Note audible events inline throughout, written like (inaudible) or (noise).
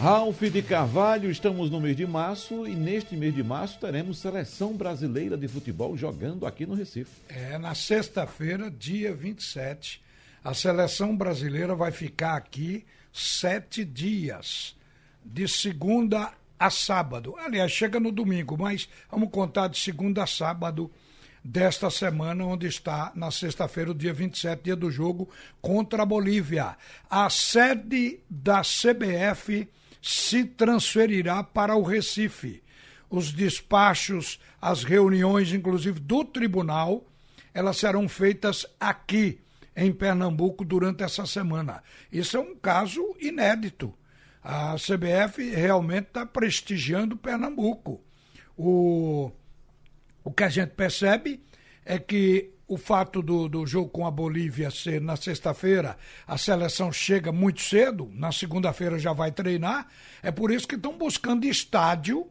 Ralph de Carvalho, estamos no mês de março e neste mês de março teremos seleção brasileira de futebol jogando aqui no Recife. É, na sexta-feira, dia 27, a seleção brasileira vai ficar aqui sete dias, de segunda a sábado. Aliás, chega no domingo, mas vamos contar de segunda a sábado desta semana, onde está na sexta-feira, o dia 27, dia do jogo contra a Bolívia. A sede da CBF se transferirá para o Recife. Os despachos, as reuniões, inclusive do tribunal, elas serão feitas aqui em Pernambuco durante essa semana. Isso é um caso inédito. A CBF realmente está prestigiando Pernambuco. O, o que a gente percebe é que o fato do, do jogo com a Bolívia ser na sexta-feira, a seleção chega muito cedo, na segunda-feira já vai treinar, é por isso que estão buscando estádio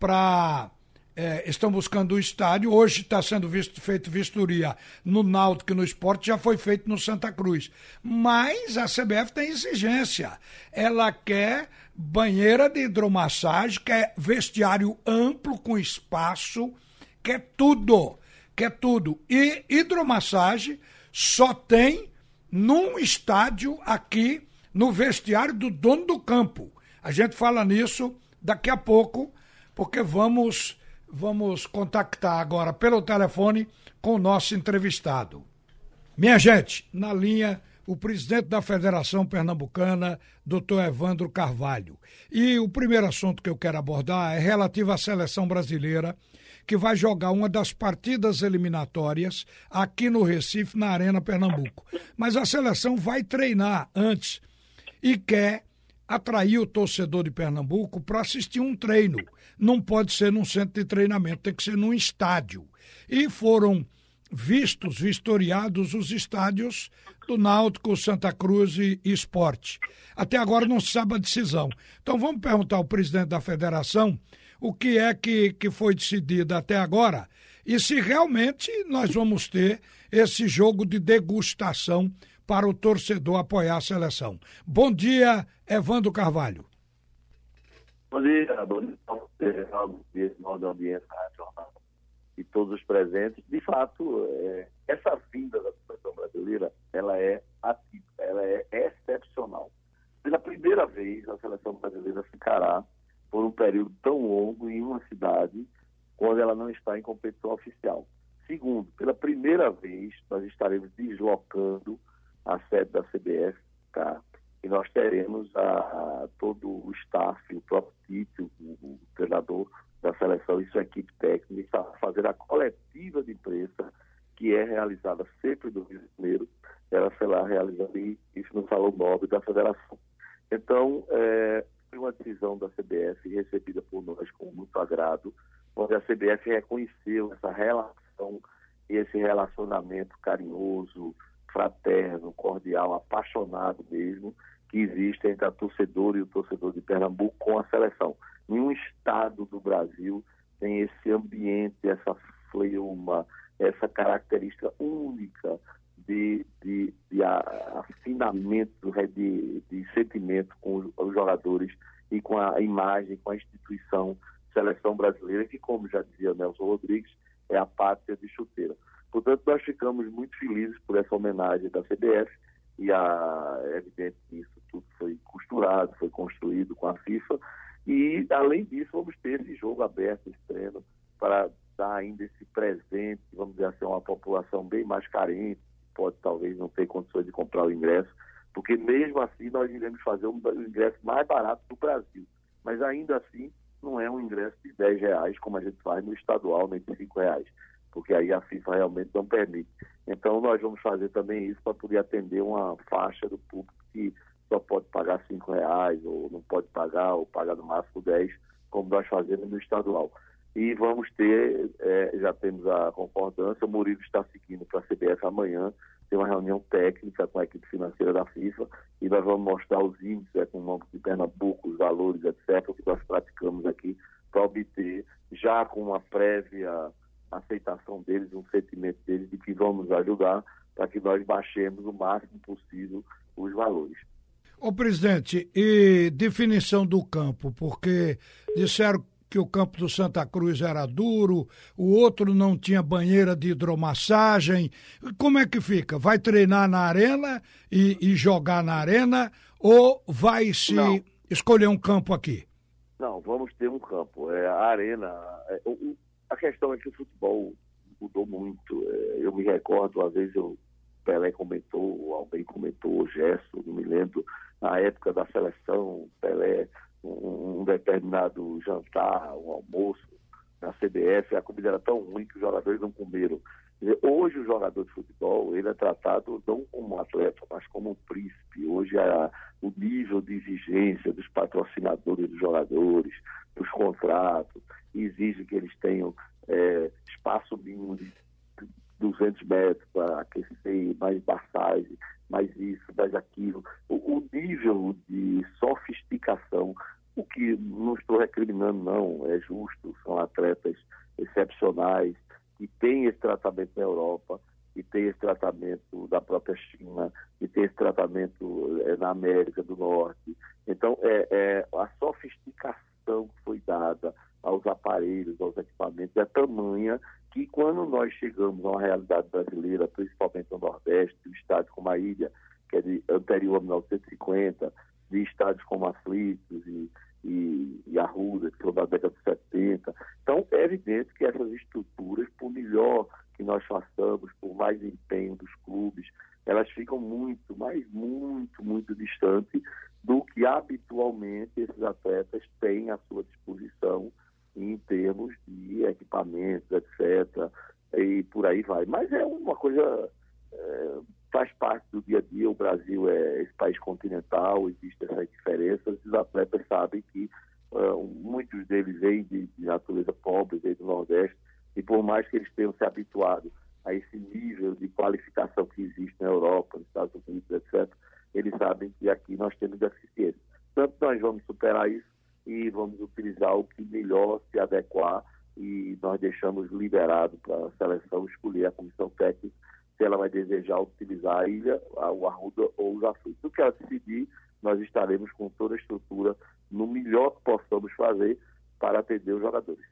para. É, estão buscando o estádio. Hoje está sendo visto, feito vistoria no Náutico e no Esporte, já foi feito no Santa Cruz. Mas a CBF tem exigência. Ela quer banheira de hidromassagem, quer vestiário amplo com espaço, quer tudo que é tudo. E hidromassagem só tem num estádio aqui no vestiário do dono do campo. A gente fala nisso daqui a pouco, porque vamos vamos contactar agora pelo telefone com o nosso entrevistado. Minha gente, na linha o presidente da Federação Pernambucana, doutor Evandro Carvalho. E o primeiro assunto que eu quero abordar é relativo à seleção brasileira, que vai jogar uma das partidas eliminatórias aqui no Recife, na Arena Pernambuco. Mas a seleção vai treinar antes e quer atrair o torcedor de Pernambuco para assistir um treino. Não pode ser num centro de treinamento, tem que ser num estádio. E foram vistos, vistoriados os estádios do Náutico, Santa Cruz e Esporte. Até agora não se sabe a decisão. Então vamos perguntar ao presidente da federação o que é que, que foi decidido até agora e se realmente nós vamos ter esse jogo de degustação para o torcedor apoiar a seleção. Bom dia, Evandro Carvalho. Bom dia, bom dia, bom dia, e todos os presentes. De fato, é, essa vinda da seleção brasileira, ela é atípica, ela é excepcional. Pela primeira vez, a seleção brasileira ficará por um período tão longo em uma cidade quando ela não está em competição oficial. Segundo, pela primeira vez, nós estaremos deslocando a sede da CBF cá, e nós teremos a, a, todo o staff, o próprio Tite, o, o, treinador da seleção e sua equipe técnica, está fazendo a coletiva de imprensa que é realizada sempre no Rio de Janeiro, ela será realizada isso no Salão Nobre da Federação. Então, é, foi uma decisão da CBF recebida por nós com muito agrado, onde a CBF reconheceu essa relação esse relacionamento carinhoso, fraterno, cordial, apaixonado mesmo, que existe entre a torcedora e o torcedor de Pernambuco com a seleção. Nenhum estado do Brasil tem esse ambiente, essa fleuma, essa característica única de, de, de afinamento, de, de sentimento com os, jogadores e com a imagem, com a instituição seleção brasileira, que, como já dizia Nelson Rodrigues, é a pátria de chuteira. Portanto, nós ficamos muito felizes por essa homenagem da CBF e a, é evidente que isso tudo foi costurado, foi construído com a FIFA e, além disso, vamos ter esse jogo aberto, esse treino, para dar ainda esse presente, vamos dizer assim, a uma população bem mais carente, pode talvez não ter condições de comprar o ingresso, porque mesmo assim nós iremos fazer um ingresso mais barato do Brasil. Mas ainda assim não é um ingresso de 10 reais, como a gente faz no estadual, nem de 5 reais, porque aí a FIFA realmente não permite. Então nós vamos fazer também isso para poder atender uma faixa do público que só pode pagar 5 reais, ou não pode pagar, ou pagar no máximo 10, como nós fazemos no estadual e vamos ter, é, já temos a concordância, o Murilo está seguindo para a CBF amanhã, tem uma reunião técnica com a equipe financeira da FIFA e nós vamos mostrar os índices econômicos de Pernambuco, os valores, etc., que nós praticamos aqui para obter, já com uma prévia aceitação deles, um sentimento deles de que vamos ajudar para que nós baixemos o máximo possível os valores. Ô presidente, e definição do campo, porque disseram que o campo do Santa Cruz era duro, o outro não tinha banheira de hidromassagem. Como é que fica? Vai treinar na arena e, e jogar na arena ou vai se não. escolher um campo aqui? Não, vamos ter um campo. É, a arena. É, o, a questão é que o futebol mudou muito. É, eu me recordo, às vezes eu Pelé comentou, alguém comentou, o Gerson, não me lembro, na época da seleção, Pelé um, determinado jantar, um almoço na CBF, a comida era tão ruim que os jogadores não comeram. Hoje o jogador de futebol ele é tratado não como um atleta, mas como um príncipe. Hoje a, o nível de exigência dos patrocinadores dos jogadores, dos contratos, exige que eles tenham é, espaço mínimo de 200 metros para aquecer, mais massagem, mais isso, mais aquilo. O, o nível de sofisticação o que não estou recriminando, não, é justo, são atletas excepcionais que têm esse tratamento na Europa, que têm esse tratamento da própria China, que têm esse tratamento é, na América do Norte. Então, é, é, a sofisticação que foi dada aos aparelhos, aos equipamentos, é tamanha que quando nós chegamos a uma realidade brasileira, principalmente no Nordeste, um estado como a ilha, que é de, anterior a 1950, de estados como Aflitos e e, e Arruda, que foi da década de 70. Então, é evidente que essas estruturas, por melhor que nós façamos, por mais empenho dos clubes, elas ficam muito, mas muito, muito distantes do que habitualmente esses atletas têm à sua disposição em termos de equipamentos, etc. E por aí vai. Mas é uma coisa é, faz parte do dia a dia. O Brasil é esse país continental, existem essas diferenças. Os atletas sabem que uh, muitos deles vêm de, de, natureza pobre, vêm do Nordeste, e por mais que eles tenham se habituado a esse nível de qualificação que existe na Europa, nos Estados Unidos, etc., eles sabem que aqui nós temos deficiência. Tanto nós vamos superar isso e vamos utilizar o que melhor se adequar e nós deixamos liberado para a seleção escolher a comissão técnica se ela vai desejar utilizar a ilha, o Arruda ou os aflitos. O que ela decidir, nós estaremos com toda a estrutura no melhor que possamos fazer para atender os jogadores.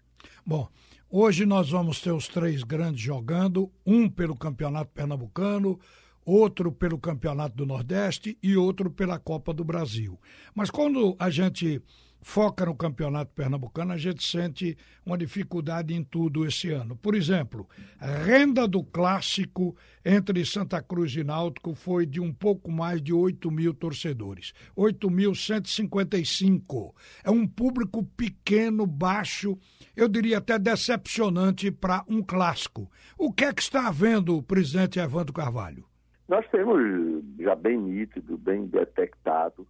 Bom, hoje nós vamos ter os três grandes jogando, um pelo Campeonato Pernambucano, outro pelo Campeonato do Nordeste e outro pela Copa do Brasil. Mas quando a gente foca no Campeonato Pernambucano, a gente sente uma dificuldade em tudo esse ano. Por exemplo, a renda do clássico entre Santa Cruz e Náutico foi de um pouco mais de 8 mil torcedores. 8.155. É um público pequeno, baixo, eu diria até decepcionante para um clássico. O que é que está havendo, presidente Evandro Carvalho? Nós temos já bem nítido, bem detectado,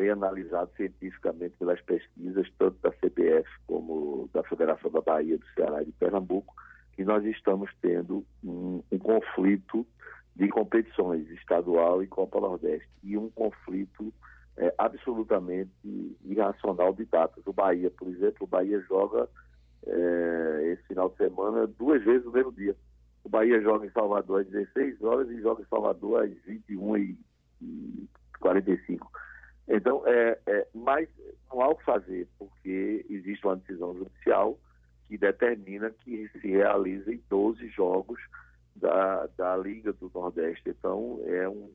bem analisado cientificamente pelas pesquisas, tanto da CBF como da Federação da Bahia, do Ceará e de Pernambuco, que nós estamos tendo um, um conflito de competições estadual e Copa Nordeste, e um conflito é, absolutamente irracional de datas. O Bahia, por exemplo, o Bahia joga é, esse final de semana duas vezes no mesmo dia. O Bahia joga em Salvador às 16 horas e joga em Salvador às 21h45. Então, é, é, mas não há o que fazer, porque existe uma decisão judicial que determina que se realizem 12 jogos da, da Liga do Nordeste. Então, é um,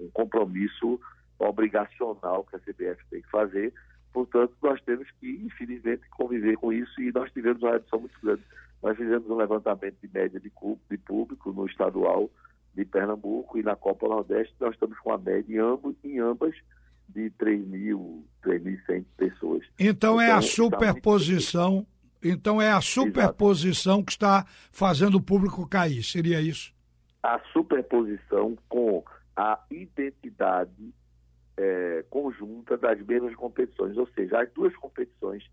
um compromisso obrigacional que a CBF tem que fazer. Portanto, nós temos que, infelizmente, conviver com isso e nós tivemos uma redução muito grande. Nós fizemos um levantamento de média de, de público no estadual de Pernambuco e na Copa Nordeste nós estamos com a média em, em ambas de 3 mil, 3.100 pessoas. Então, então é a então, superposição, então é a superposição Exato. que está fazendo o público cair, seria isso? A superposição com a identidade é, conjunta das mesmas competições, ou seja, as duas competições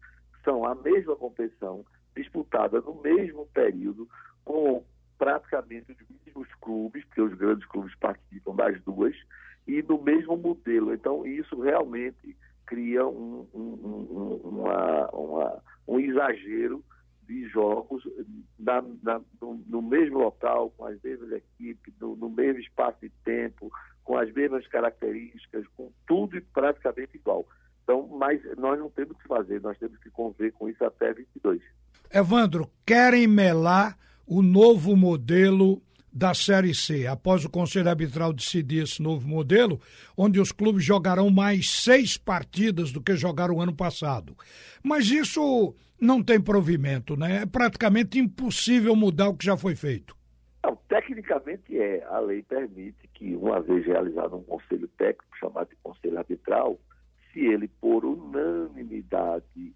são a mesma competição disputada no mesmo período com praticamente os mesmos clubes, porque os grandes clubes participam das duas, e no mesmo modelo. Então, isso realmente cria um, um, uma, uma, um exagero de jogos na, na, no, no, mesmo local, com as mesmas equipes, no, no, mesmo espaço de tempo, com as mesmas características, com tudo praticamente igual. Então, mas nós não temos que fazer, nós temos que conviver com isso até 22. Evandro, querem melar o novo modelo da Série C, após o Conselho Arbitral decidir esse novo modelo, onde os clubes jogarão mais seis partidas do que jogaram o ano passado. Mas isso não tem provimento, né? É praticamente impossível mudar o que já foi feito. Não, tecnicamente é. A lei permite que, uma vez realizado um conselho técnico, chamado de conselho arbitral, se ele, por unanimidade,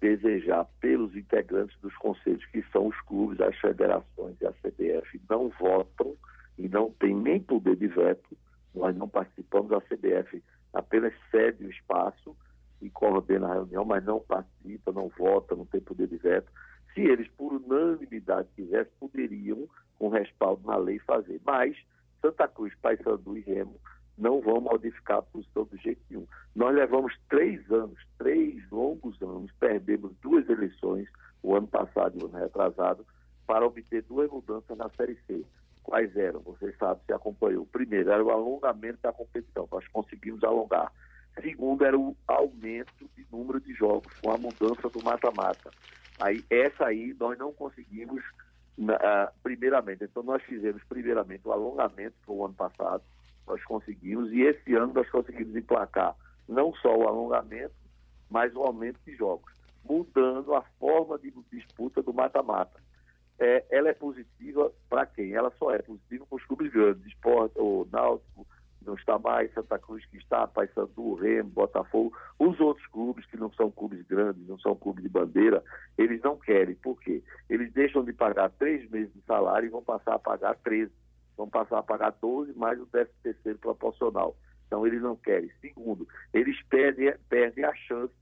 desejar pelos integrantes dos conselhos, que são os clubes, as federações e a CBF, não votam e não tem nem poder de veto. Nós não participamos, a CBF apenas cede o espaço e coordena a reunião, mas não participa, não vota, não tem poder de veto. Se eles, por unanimidade, quisessem, poderiam, com respaldo na lei, fazer. Mas Santa Cruz, Paysandu e Remo não vão modificar a posição do jeito nenhum. Nós levamos três anos, três longos anos, perdemos duas eleições, o ano passado e o ano retrasado, para obter duas mudanças na Série C. Quais eram? Vocês sabem, se acompanhou. Primeiro era o alongamento da competição, nós conseguimos alongar. Segundo era o aumento de número de jogos, com a mudança do mata-mata. Aí, essa aí nós não conseguimos, uh, primeiramente. Então, nós fizemos, primeiramente, o alongamento, que foi o ano passado, nós conseguimos, e esse ano nós conseguimos emplacar não só o alongamento, mas o aumento de jogos, mudando a forma de disputa do mata-mata. É, ela é positiva para quem? Ela só é positiva para os clubes grandes, Esporte, o Náutico, não está mais, Santa Cruz que está, Paysandu, Remo, Botafogo, os outros clubes que não são clubes grandes, não são clubes de bandeira, eles não querem. Por quê? Eles deixam de pagar três meses de salário e vão passar a pagar 13 vão passar a pagar 12 mais o 13 terceiro proporcional. Então eles não querem. Segundo, eles perdem, perdem a chance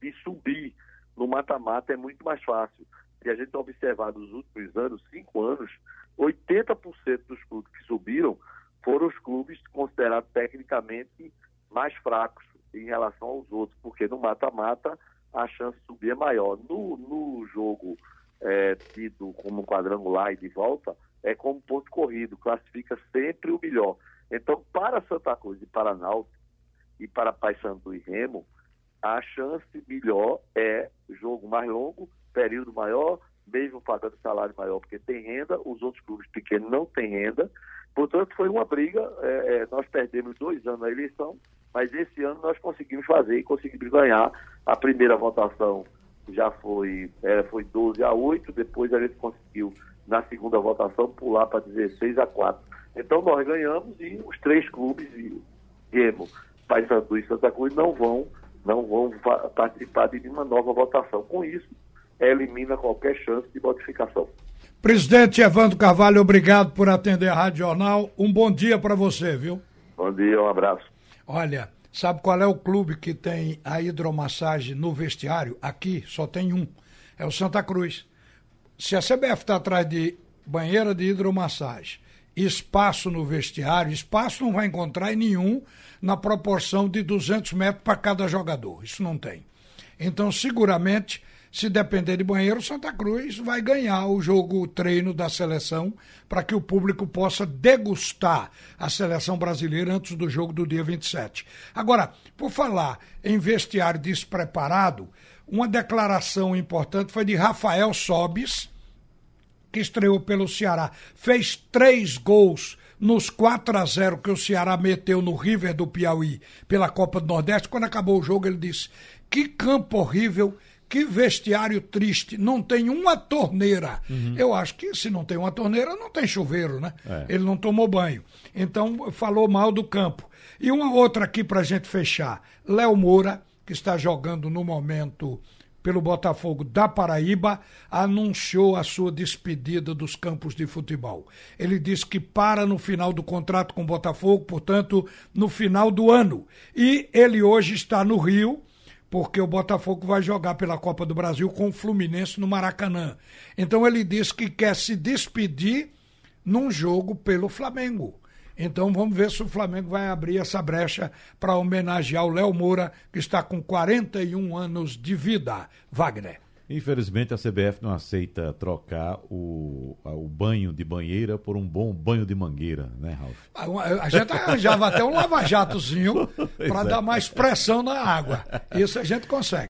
de subir. No mata-mata é muito mais fácil. Se a gente observar nos últimos anos, cinco anos, 80% dos clubes que subiram foram os clubes considerados tecnicamente mais fracos em relação aos outros, porque no mata-mata a chance de subir é maior. No, no jogo é, tido como quadrangular e de volta, é como ponto corrido, classifica sempre o melhor. Então, para Santa Cruz e para Náutico e para Paysandu e Remo, a chance melhor é jogo mais longo, período maior, mesmo pagando salário maior, porque tem renda, os outros clubes pequenos não têm renda. Portanto, foi uma briga. É, é, nós perdemos dois anos na eleição, mas esse ano nós conseguimos fazer e conseguimos ganhar. A primeira votação já foi, é, foi 12 a 8, depois a gente conseguiu na segunda votação pular para 16 a 4. Então nós ganhamos e os três clubes, Remo, Paysandu e Santa Cruz, não vão, não vão participar de nenhuma nova votação. Com isso, elimina qualquer chance de modificação. Presidente Evandro Carvalho, obrigado por atender a Rádio Jornal. Um bom dia para você, viu? Bom dia, um abraço. Olha, sabe qual é o clube que tem a hidromassagem no vestiário? Aqui só tem um. É o Santa Cruz se a CBF está atrás de banheira de hidromassagem, espaço no vestiário, espaço não vai encontrar em nenhum na proporção de 200 metros para cada jogador. Isso não tem. Então, seguramente, se depender de banheiro, Santa Cruz vai ganhar o jogo o treino da seleção para que o público possa degustar a seleção brasileira antes do jogo do dia 27. Agora, por falar em vestiário despreparado, uma declaração importante foi de Rafael Sobis, que estreou pelo Ceará. Fez três gols nos 4 a 0 que o Ceará meteu no River do Piauí pela Copa do Nordeste. Quando acabou o jogo, ele disse: Que campo horrível, que vestiário triste, não tem uma torneira. Uhum. Eu acho que se não tem uma torneira, não tem chuveiro, né? É. Ele não tomou banho. Então, falou mal do campo. E uma outra aqui para gente fechar: Léo Moura que está jogando no momento pelo Botafogo da Paraíba, anunciou a sua despedida dos campos de futebol. Ele disse que para no final do contrato com o Botafogo, portanto, no final do ano. E ele hoje está no Rio, porque o Botafogo vai jogar pela Copa do Brasil com o Fluminense no Maracanã. Então ele disse que quer se despedir num jogo pelo Flamengo. Então vamos ver se o Flamengo vai abrir essa brecha para homenagear o Léo Moura, que está com 41 anos de vida. Wagner. Infelizmente a CBF não aceita trocar o, o banho de banheira por um bom banho de mangueira, né, Ralf? A, a gente arranjava até um lava-jatozinho (laughs) para é. dar mais pressão na água. Isso a gente consegue.